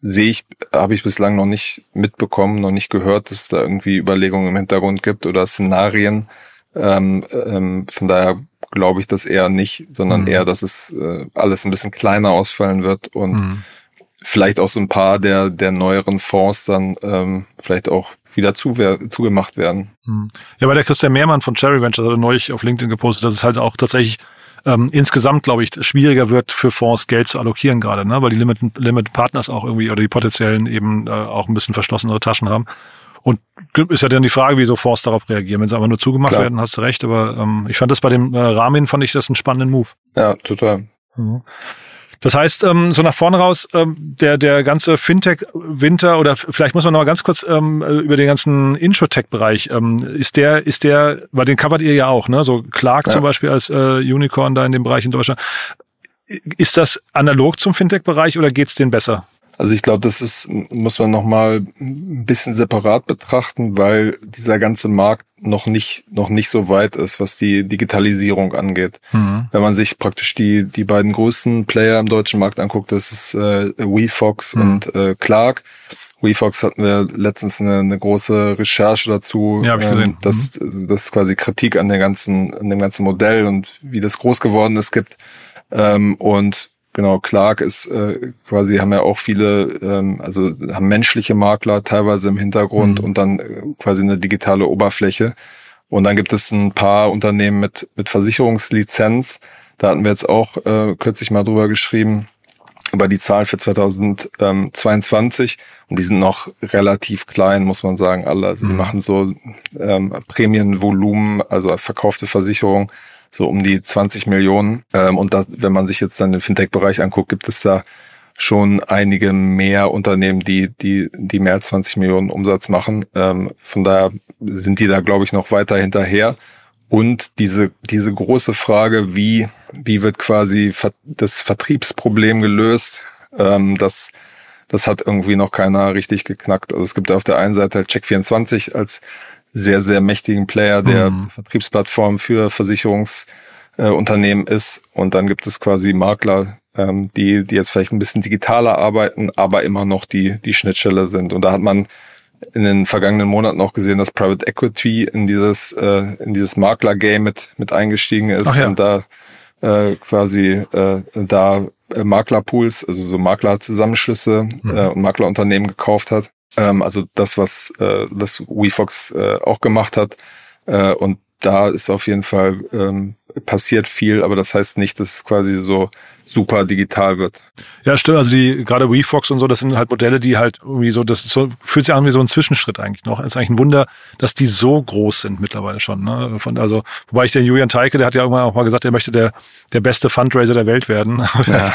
sehe ich, habe ich bislang noch nicht mitbekommen, noch nicht gehört, dass es da irgendwie Überlegungen im Hintergrund gibt oder Szenarien. Ähm, ähm, von daher glaube ich das eher nicht, sondern mhm. eher, dass es äh, alles ein bisschen kleiner ausfallen wird und mhm. vielleicht auch so ein paar der, der neueren Fonds dann ähm, vielleicht auch wieder zu, zugemacht werden. Mhm. Ja, weil der Christian Mehrmann von Cherry Ventures hat neulich auf LinkedIn gepostet, dass es halt auch tatsächlich ähm, insgesamt, glaube ich, schwieriger wird für Fonds Geld zu allokieren gerade, ne? weil die Limited, Limited Partners auch irgendwie oder die potenziellen eben äh, auch ein bisschen verschlossenere Taschen haben. Und ist ja dann die Frage, wie so Fonds darauf reagieren. Wenn sie aber nur zugemacht Klar. werden, hast du recht. Aber ähm, ich fand das bei dem äh, Rahmen, fand ich das einen spannenden Move. Ja, total. Mhm. Das heißt, ähm, so nach vorne raus, ähm, der, der ganze Fintech-Winter oder vielleicht muss man noch mal ganz kurz ähm, über den ganzen Introtech-Bereich, ähm, ist der, ist der, weil den covert ihr ja auch, ne? So Clark ja. zum Beispiel als äh, Unicorn da in dem Bereich in Deutschland. Ist das analog zum Fintech-Bereich oder geht's denen besser? Also ich glaube, das ist, muss man nochmal ein bisschen separat betrachten, weil dieser ganze Markt noch nicht, noch nicht so weit ist, was die Digitalisierung angeht. Mhm. Wenn man sich praktisch die, die beiden größten Player im deutschen Markt anguckt, das ist äh, WeFox mhm. und äh, Clark. WeFox hatten wir letztens eine, eine große Recherche dazu, ja, ähm, dass mhm. das quasi Kritik an der ganzen, an dem ganzen Modell und wie das groß geworden ist gibt. Ähm, und Genau, Clark ist äh, quasi, haben ja auch viele, ähm, also haben menschliche Makler teilweise im Hintergrund mhm. und dann äh, quasi eine digitale Oberfläche. Und dann gibt es ein paar Unternehmen mit, mit Versicherungslizenz. Da hatten wir jetzt auch äh, kürzlich mal drüber geschrieben. Über die Zahlen für 2022 und die sind noch relativ klein, muss man sagen, alle. Also die mhm. machen so ähm, Prämienvolumen, also verkaufte Versicherung, so um die 20 Millionen. Ähm, und da, wenn man sich jetzt dann den Fintech-Bereich anguckt, gibt es da schon einige mehr Unternehmen, die, die, die mehr als 20 Millionen Umsatz machen. Ähm, von daher sind die da, glaube ich, noch weiter hinterher. Und diese, diese große Frage, wie, wie wird quasi das Vertriebsproblem gelöst, ähm, das, das hat irgendwie noch keiner richtig geknackt. Also es gibt auf der einen Seite halt Check24 als sehr, sehr mächtigen Player, der mhm. Vertriebsplattform für Versicherungsunternehmen äh, ist. Und dann gibt es quasi Makler, ähm, die, die jetzt vielleicht ein bisschen digitaler arbeiten, aber immer noch die, die Schnittstelle sind. Und da hat man in den vergangenen Monaten auch gesehen, dass Private Equity in dieses, äh, in dieses Makler-Game mit, mit eingestiegen ist ja. und da äh, quasi äh, da äh, Maklerpools, also so Maklerzusammenschlüsse mhm. äh, und Maklerunternehmen gekauft hat. Ähm, also das, was äh, das WeFox äh, auch gemacht hat. Äh, und da ist auf jeden Fall ähm, passiert viel, aber das heißt nicht, dass es quasi so super digital wird. Ja, stimmt. Also die gerade WeFox und so, das sind halt Modelle, die halt irgendwie so, das so, fühlt sich an wie so ein Zwischenschritt eigentlich noch. Es ist eigentlich ein Wunder, dass die so groß sind mittlerweile schon. Ne? Von, also, wobei ich den Julian Teike, der hat ja irgendwann auch mal gesagt, er möchte der, der beste Fundraiser der Welt werden. Ja.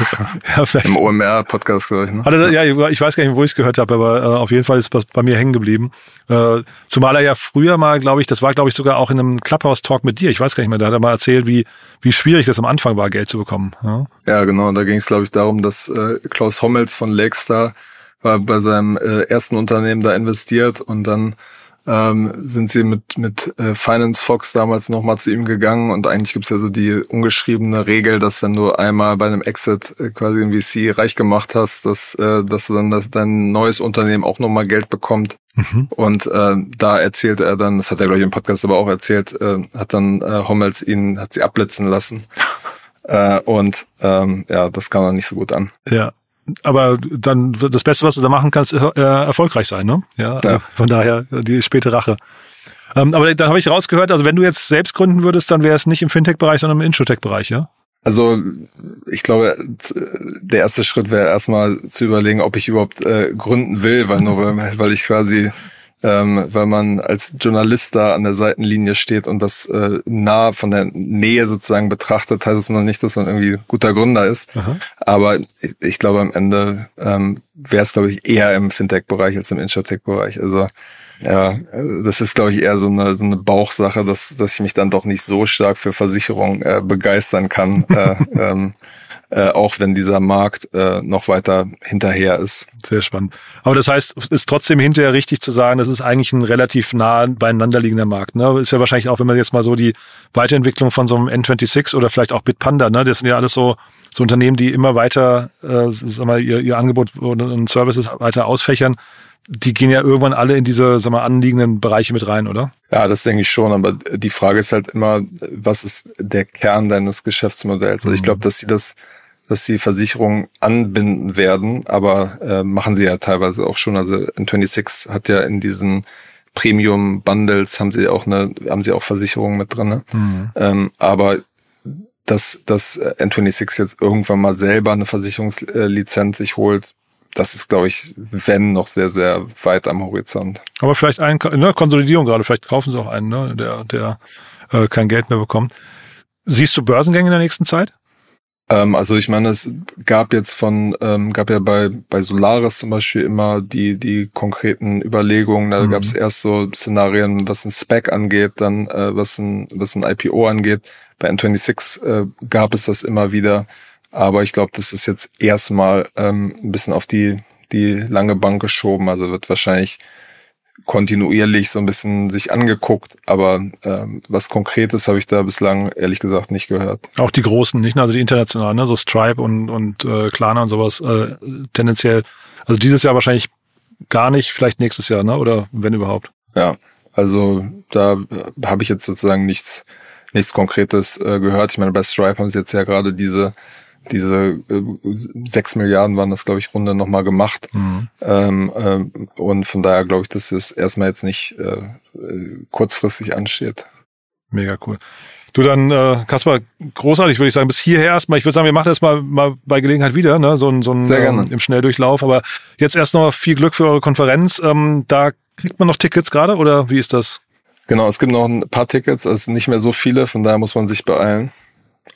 ja Im OMR-Podcast, glaube ich. Ne? Hat er, ja, ich weiß gar nicht, wo ich es gehört habe, aber äh, auf jeden Fall ist es bei mir hängen geblieben. Äh, zumal er ja früher mal, glaube ich, das war, glaube ich, sogar auch in einem Clubhouse-Talk mit dir, ich weiß gar nicht mehr, da hat er mal erzählt, wie, wie schwierig das am Anfang war, Geld zu bekommen. Ja, ja genau. Da ging es, glaube ich, darum, dass äh, Klaus Hommels von Lakestar war bei seinem äh, ersten Unternehmen da investiert und dann ähm, sind sie mit, mit äh, Finance Fox damals nochmal zu ihm gegangen und eigentlich gibt's ja so die ungeschriebene Regel, dass wenn du einmal bei einem Exit äh, quasi ein VC reich gemacht hast, dass, äh, dass du dann dass dein neues Unternehmen auch nochmal Geld bekommt. Mhm. Und äh, da erzählt er dann, das hat er glaube ich im Podcast aber auch erzählt, äh, hat dann äh, Hommels ihn, hat sie abblitzen lassen. äh, und ähm, ja, das kam dann nicht so gut an. Ja, aber dann das Beste, was du da machen kannst, ist äh, erfolgreich sein, ne? Ja, also ja. von daher die späte Rache. Ähm, aber dann habe ich rausgehört, also wenn du jetzt selbst gründen würdest, dann wäre es nicht im Fintech-Bereich, sondern im Introtech-Bereich, ja? Also ich glaube, der erste Schritt wäre erstmal zu überlegen, ob ich überhaupt äh, gründen will, weil nur weil, weil ich quasi ähm, weil man als Journalist da an der Seitenlinie steht und das äh, nah von der Nähe sozusagen betrachtet, heißt es noch nicht, dass man irgendwie guter Gründer ist. Aha. Aber ich, ich, glaube am Ende ähm, wäre es, glaube ich, eher im Fintech-Bereich als im Insurtech-Bereich. Also ja, das ist, glaube ich, eher so eine, so eine Bauchsache, dass, dass ich mich dann doch nicht so stark für Versicherung äh, begeistern kann. äh, ähm, äh, auch wenn dieser Markt äh, noch weiter hinterher ist. Sehr spannend. Aber das heißt, es ist trotzdem hinterher richtig zu sagen, das ist eigentlich ein relativ nah beieinander liegender Markt. Ne? Ist ja wahrscheinlich auch, wenn man jetzt mal so die Weiterentwicklung von so einem N26 oder vielleicht auch Bitpanda, ne? das sind ja alles so, so Unternehmen, die immer weiter äh, sag mal, ihr, ihr Angebot und Services weiter ausfächern die gehen ja irgendwann alle in diese sag mal, anliegenden Bereiche mit rein, oder? Ja, das denke ich schon, aber die Frage ist halt immer, was ist der Kern deines Geschäftsmodells? Also ich mhm. glaube, dass sie das dass sie Versicherungen anbinden werden, aber äh, machen sie ja teilweise auch schon. Also N26 hat ja in diesen Premium Bundles haben sie auch eine, haben sie auch Versicherungen mit drin. Ne? Mhm. Ähm, aber dass, dass N26 jetzt irgendwann mal selber eine Versicherungslizenz sich holt, das ist, glaube ich, wenn noch sehr, sehr weit am Horizont. Aber vielleicht ein, ne, Konsolidierung gerade, vielleicht kaufen sie auch einen, ne, der, der äh, kein Geld mehr bekommt. Siehst du Börsengänge in der nächsten Zeit? Ähm, also ich meine, es gab jetzt von, ähm, gab ja bei, bei Solaris zum Beispiel immer die, die konkreten Überlegungen. Da mhm. gab es erst so Szenarien, was ein Spec angeht, dann äh, was, ein, was ein IPO angeht. Bei N26 äh, gab es das immer wieder. Aber ich glaube, das ist jetzt erstmal ähm, ein bisschen auf die, die lange Bank geschoben. Also wird wahrscheinlich kontinuierlich so ein bisschen sich angeguckt, aber ähm, was Konkretes habe ich da bislang ehrlich gesagt nicht gehört. Auch die großen, nicht? Also die internationalen, ne? so Stripe und, und äh, Klarna und sowas, äh, tendenziell, also dieses Jahr wahrscheinlich gar nicht, vielleicht nächstes Jahr, ne? Oder wenn überhaupt. Ja, also da habe ich jetzt sozusagen nichts, nichts Konkretes äh, gehört. Ich meine, bei Stripe haben sie jetzt ja gerade diese diese äh, sechs Milliarden waren das, glaube ich, Runde nochmal gemacht. Mhm. Ähm, ähm, und von daher glaube ich, dass es erstmal jetzt nicht äh, kurzfristig ansteht. Mega cool. Du dann, äh, Kaspar, großartig würde ich sagen, bis hierher erstmal. Ich würde sagen, wir machen das mal, mal bei Gelegenheit wieder, ne? So ein, so ein Sehr gerne. Ähm, im Schnelldurchlauf. Aber jetzt erst noch viel Glück für eure Konferenz. Ähm, da kriegt man noch Tickets gerade oder wie ist das? Genau, es gibt noch ein paar Tickets, also nicht mehr so viele, von daher muss man sich beeilen.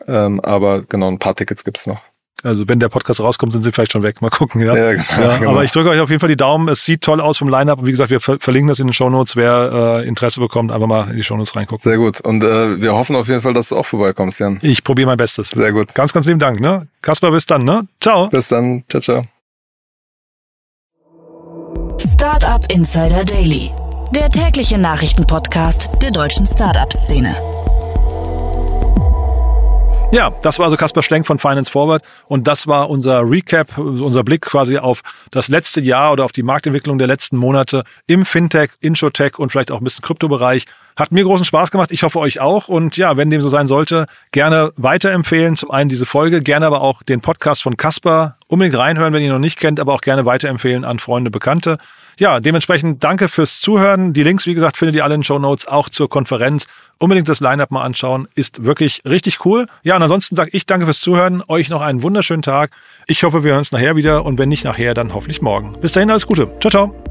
Ähm, aber genau, ein paar Tickets gibt's noch. Also wenn der Podcast rauskommt, sind sie vielleicht schon weg. Mal gucken, ja. Ja, genau, ja, genau. Aber ich drücke euch auf jeden Fall die Daumen. Es sieht toll aus vom Line-Up. Und wie gesagt, wir ver verlinken das in den Shownotes. Wer äh, Interesse bekommt, einfach mal in die Shownotes reingucken. Sehr gut. Und äh, wir hoffen auf jeden Fall, dass du auch vorbeikommst, Jan. Ich probiere mein Bestes. Sehr gut. Ganz, ganz lieben Dank. Ne? Kaspar, bis dann. Ne? Ciao. Bis dann. Ciao, ciao. Startup Insider Daily, der tägliche Nachrichtenpodcast der deutschen Startup-Szene. Ja, das war also Kaspar Schlenk von Finance Forward und das war unser Recap, unser Blick quasi auf das letzte Jahr oder auf die Marktentwicklung der letzten Monate im Fintech, Inshotech und vielleicht auch ein bisschen Kryptobereich. Hat mir großen Spaß gemacht, ich hoffe euch auch und ja, wenn dem so sein sollte, gerne weiterempfehlen. Zum einen diese Folge, gerne aber auch den Podcast von Kaspar unbedingt reinhören, wenn ihr ihn noch nicht kennt, aber auch gerne weiterempfehlen an Freunde, Bekannte. Ja, dementsprechend danke fürs Zuhören. Die Links, wie gesagt, findet ihr alle in den Show Notes, auch zur Konferenz. Unbedingt das Line-Up mal anschauen, ist wirklich richtig cool. Ja, und ansonsten sage ich danke fürs Zuhören, euch noch einen wunderschönen Tag. Ich hoffe, wir hören uns nachher wieder und wenn nicht nachher, dann hoffentlich morgen. Bis dahin, alles Gute. Ciao, ciao.